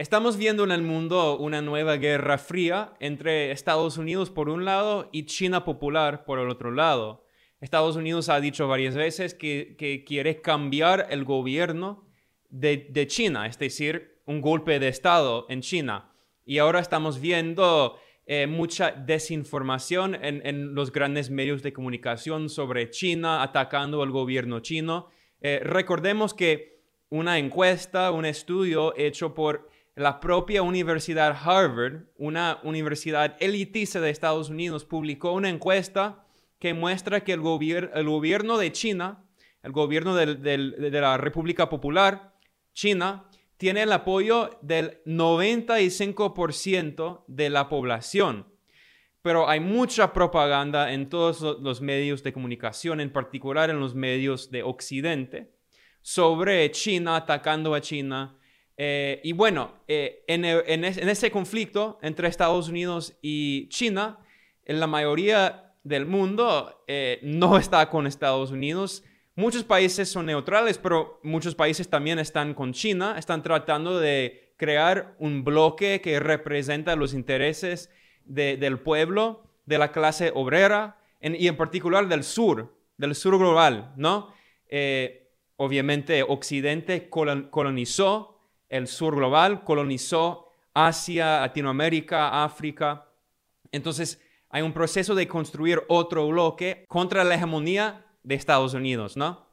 Estamos viendo en el mundo una nueva guerra fría entre Estados Unidos por un lado y China popular por el otro lado. Estados Unidos ha dicho varias veces que, quiere cambiar el gobierno de, China, es decir, un golpe de Estado en China. Y ahora estamos viendo eh, mucha desinformación en, los grandes medios de comunicación sobre China atacando al gobierno chino. Eh, recordemos que una encuesta, un estudio hecho por la propia Universidad Harvard, una universidad elitista de Estados Unidos, publicó una encuesta que muestra que el, gobierno de China, el gobierno de la República Popular, China, tiene el apoyo del 95% de la población. Pero hay mucha propaganda en todos los medios de comunicación, en particular en los medios de Occidente, sobre China atacando a China, eh, y bueno, eh, en, ese conflicto entre Estados Unidos y China, en la mayoría del mundo eh, no está con Estados Unidos. Muchos países son neutrales, pero muchos países también están con China, están tratando de crear un bloque que representa los intereses del pueblo, de la clase obrera y en particular del sur, del sur global, ¿no? obviamente Occidente colonizó el sur global, colonizó Asia, Latinoamérica, África. Entonces, hay un proceso de construir otro bloque contra la hegemonía de Estados Unidos, ¿no?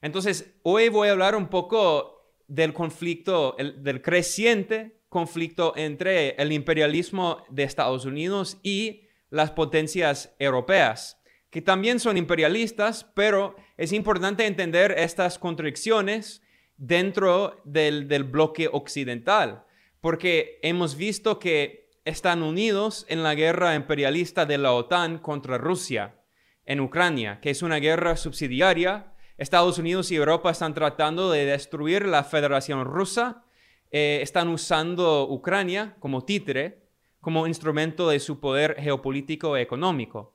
Entonces, hoy voy a hablar un poco del conflicto, del creciente conflicto entre el imperialismo de Estados Unidos y las potencias europeas, que también son imperialistas, pero es importante entender estas contradicciones dentro del, bloque occidental, porque hemos visto que están unidos en la guerra imperialista de la OTAN contra Rusia en Ucrania, que es una guerra subsidiaria. Estados Unidos y Europa están tratando de destruir la Federación Rusa, eh, están usando Ucrania como títere, como instrumento de su poder geopolítico e económico.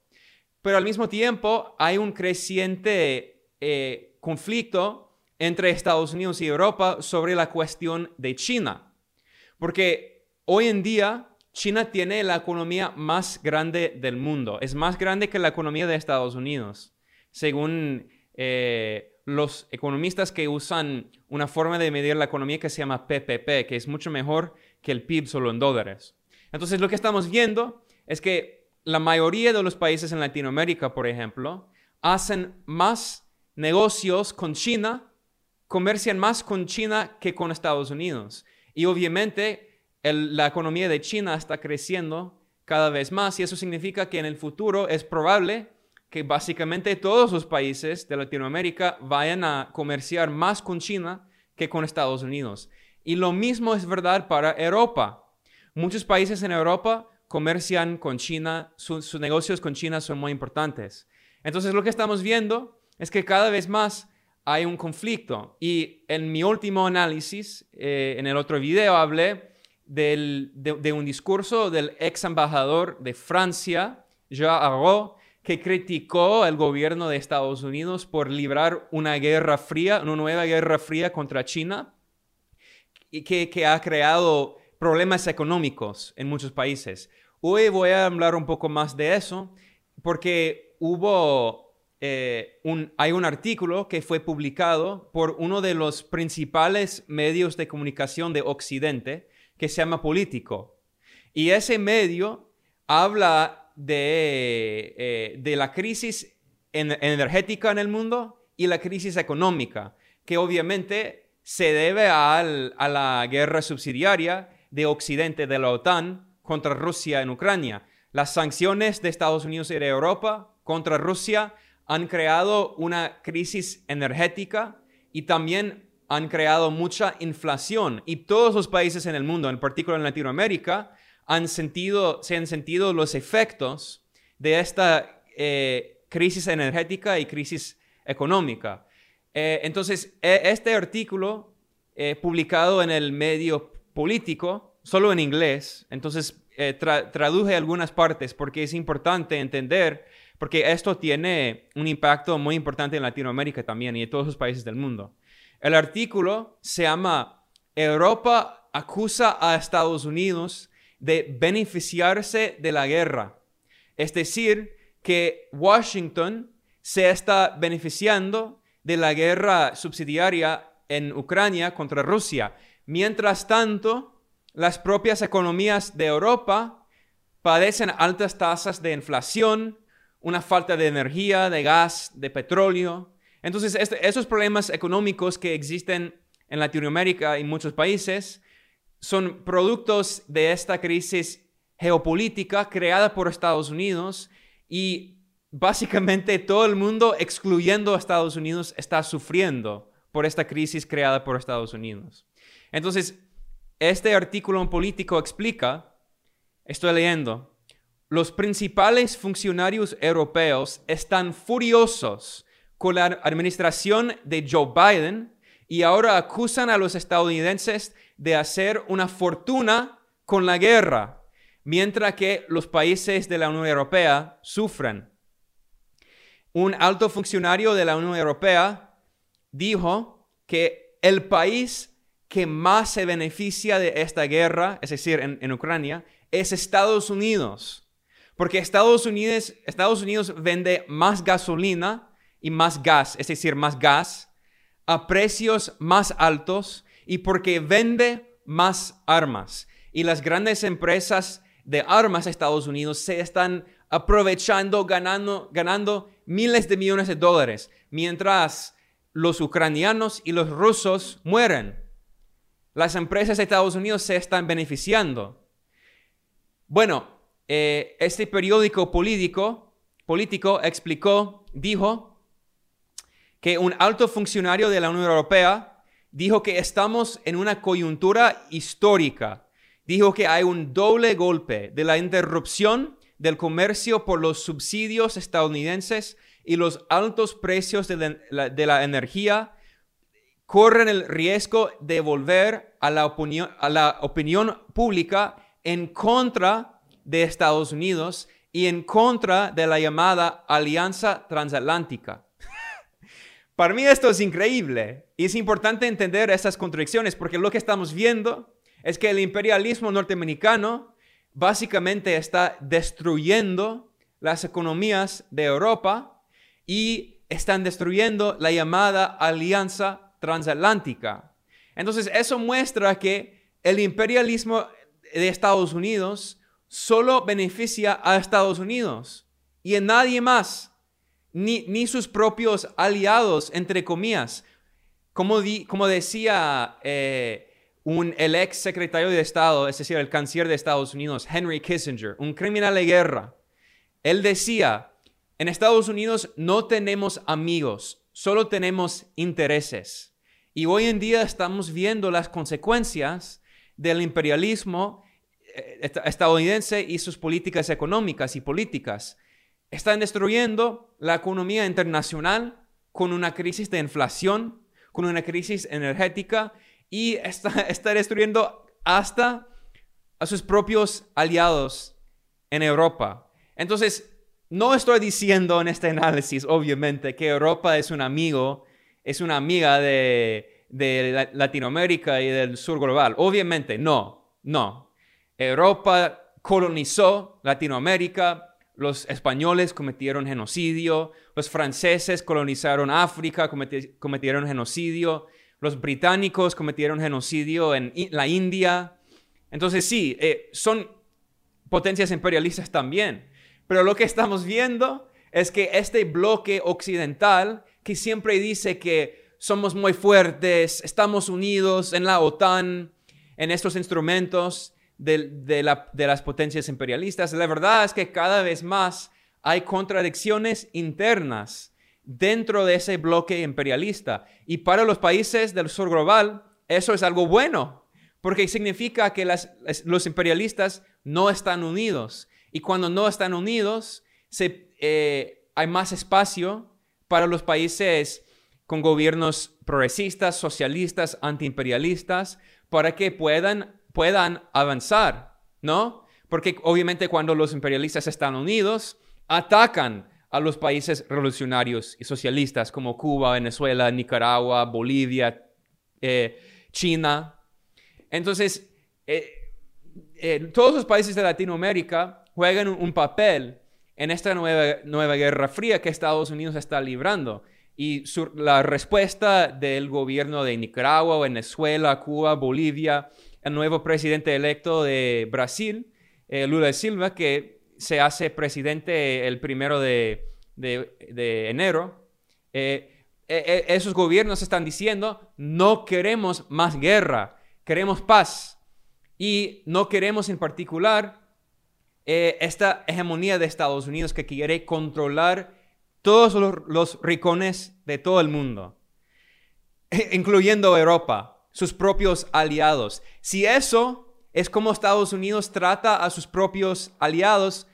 Pero al mismo tiempo hay un creciente eh, conflicto entre Estados Unidos y Europa sobre la cuestión de China. Porque hoy en día China tiene la economía más grande del mundo. Es más grande que la economía de Estados Unidos, según eh, los economistas que usan una forma de medir la economía que se llama PPP, que es mucho mejor que el PIB solo en dólares. Entonces lo que estamos viendo es que la mayoría de los países en Latinoamérica, por ejemplo, hacen más negocios con China comercian más con China que con Estados Unidos. Y obviamente la economía de China está creciendo cada vez más y eso significa que en el futuro es probable que básicamente todos los países de Latinoamérica vayan a comerciar más con China que con Estados Unidos. Y lo mismo es verdad para Europa. Muchos países en Europa comercian con China, sus negocios con China son muy importantes. Entonces lo que estamos viendo es que cada vez más hay un conflicto. Y en mi último análisis, eh, en el otro video, hablé de, un discurso del ex embajador de Francia, Jean Arrault, que criticó al gobierno de Estados Unidos por librar una guerra fría, una nueva guerra fría contra China, y que, que ha creado problemas económicos en muchos países. Hoy voy a hablar un poco más de eso, porque hubo eh, hay un artículo que fue publicado por uno de los principales medios de comunicación de Occidente, que se llama Político. Y ese medio habla de, eh, la crisis energética en el mundo y la crisis económica, que obviamente se debe a la guerra subsidiaria de Occidente, de la OTAN, contra Rusia en Ucrania. Las sanciones de Estados Unidos y de Europa contra Rusia han creado una crisis energética y también han creado mucha inflación. Y todos los países en el mundo, en particular en Latinoamérica, han sentido, se han sentido los efectos de esta eh, crisis energética y crisis económica. Eh, entonces, e, este artículo, eh, publicado en el medio político, solo en inglés, entonces traduje algunas partes porque es importante entender porque esto tiene un impacto muy importante en Latinoamérica también y en todos los países del mundo. El artículo se llama Europa acusa a Estados Unidos de beneficiarse de la guerra. Es decir, que Washington se está beneficiando de la guerra subsidiaria en Ucrania contra Rusia. Mientras tanto, las propias economías de Europa padecen altas tasas de inflación, una falta de energía, de gas, de petróleo. Entonces, este, esos problemas económicos que existen en Latinoamérica y muchos países son productos de esta crisis geopolítica creada por Estados Unidos y básicamente todo el mundo, excluyendo a Estados Unidos, está sufriendo por esta crisis creada por Estados Unidos. Entonces, este artículo político explica, estoy leyendo, los principales funcionarios europeos están furiosos con la administración de Joe Biden y ahora acusan a los estadounidenses de hacer una fortuna con la guerra, mientras que los países de la Unión Europea sufren. Un alto funcionario de la Unión Europea dijo que el país que más se beneficia de esta guerra, es decir, en, Ucrania, es Estados Unidos. Porque Estados Unidos, Estados Unidos vende más gasolina y más gas, es decir, más gas, a precios más altos y porque vende más armas. Y las grandes empresas de armas de Estados Unidos se están aprovechando, ganando, ganando miles de millones de dólares, mientras los ucranianos y los rusos mueren. Las empresas de Estados Unidos se están beneficiando. Bueno, eh, este periódico político, político explicó, dijo que un alto funcionario de la Unión Europea dijo que estamos en una coyuntura histórica. Dijo que hay un doble golpe de la interrupción del comercio por los subsidios estadounidenses y los altos precios de la, energía corren el riesgo de volver a la opinión, a la opinión pública en contra de Estados Unidos y en contra de la llamada Alianza Transatlántica. Para mí esto es increíble y es importante entender estas contradicciones porque lo que estamos viendo es que el imperialismo norteamericano básicamente está destruyendo las economías de Europa y están destruyendo la llamada Alianza Transatlántica. Entonces eso muestra que el imperialismo de Estados Unidos solo beneficia a Estados Unidos y a nadie más, ni, ni sus propios aliados, entre comillas. Como, como decía eh, un, el ex secretario de Estado, es decir, el canciller de Estados Unidos, Henry Kissinger, un criminal de guerra, él decía, en Estados Unidos no tenemos amigos, solo tenemos intereses. Y hoy en día estamos viendo las consecuencias del imperialismo estadounidense y sus políticas económicas y políticas. Están destruyendo la economía internacional con una crisis de inflación, con una crisis energética y está, está destruyendo hasta a sus propios aliados en Europa. Entonces, no estoy diciendo en este análisis, obviamente, que Europa es un amigo, es una amiga de, de Latinoamérica y del sur global. Obviamente, no, no. Europa colonizó Latinoamérica, los españoles cometieron genocidio, los franceses colonizaron África, cometieron genocidio, los británicos cometieron genocidio en la India. Entonces sí, eh, son potencias imperialistas también. Pero lo que estamos viendo es que este bloque occidental, que siempre dice que somos muy fuertes, estamos unidos en la OTAN, en estos instrumentos, de, las potencias imperialistas. La verdad es que cada vez más hay contradicciones internas dentro de ese bloque imperialista. Y para los países del sur global, eso es algo bueno, porque significa que los imperialistas no están unidos. Y cuando no están unidos, eh, hay más espacio para los países con gobiernos progresistas, socialistas, antiimperialistas, para que puedan puedan avanzar, ¿no? Porque obviamente cuando los imperialistas están unidos, atacan a los países revolucionarios y socialistas como Cuba, Venezuela, Nicaragua, Bolivia, eh, China. Entonces, eh, eh, todos los países de Latinoamérica juegan un, papel en esta nueva, nueva guerra fría que Estados Unidos está librando. Y la respuesta del gobierno de Nicaragua, Venezuela, Cuba, Bolivia, el nuevo presidente electo de Brasil, eh, Lula Silva, que se hace presidente el primero de, enero, eh, eh, esos gobiernos están diciendo, no queremos más guerra, queremos paz. Y no queremos en particular esta hegemonía de Estados Unidos que quiere controlar todos los, los rincones de todo el mundo, incluyendo Europa, sus propios aliados. Si eso es como Estados Unidos trata a sus propios aliados,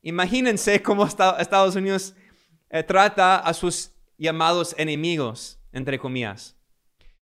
imagínense cómo Estados Unidos eh, trata a sus llamados enemigos, entre comillas.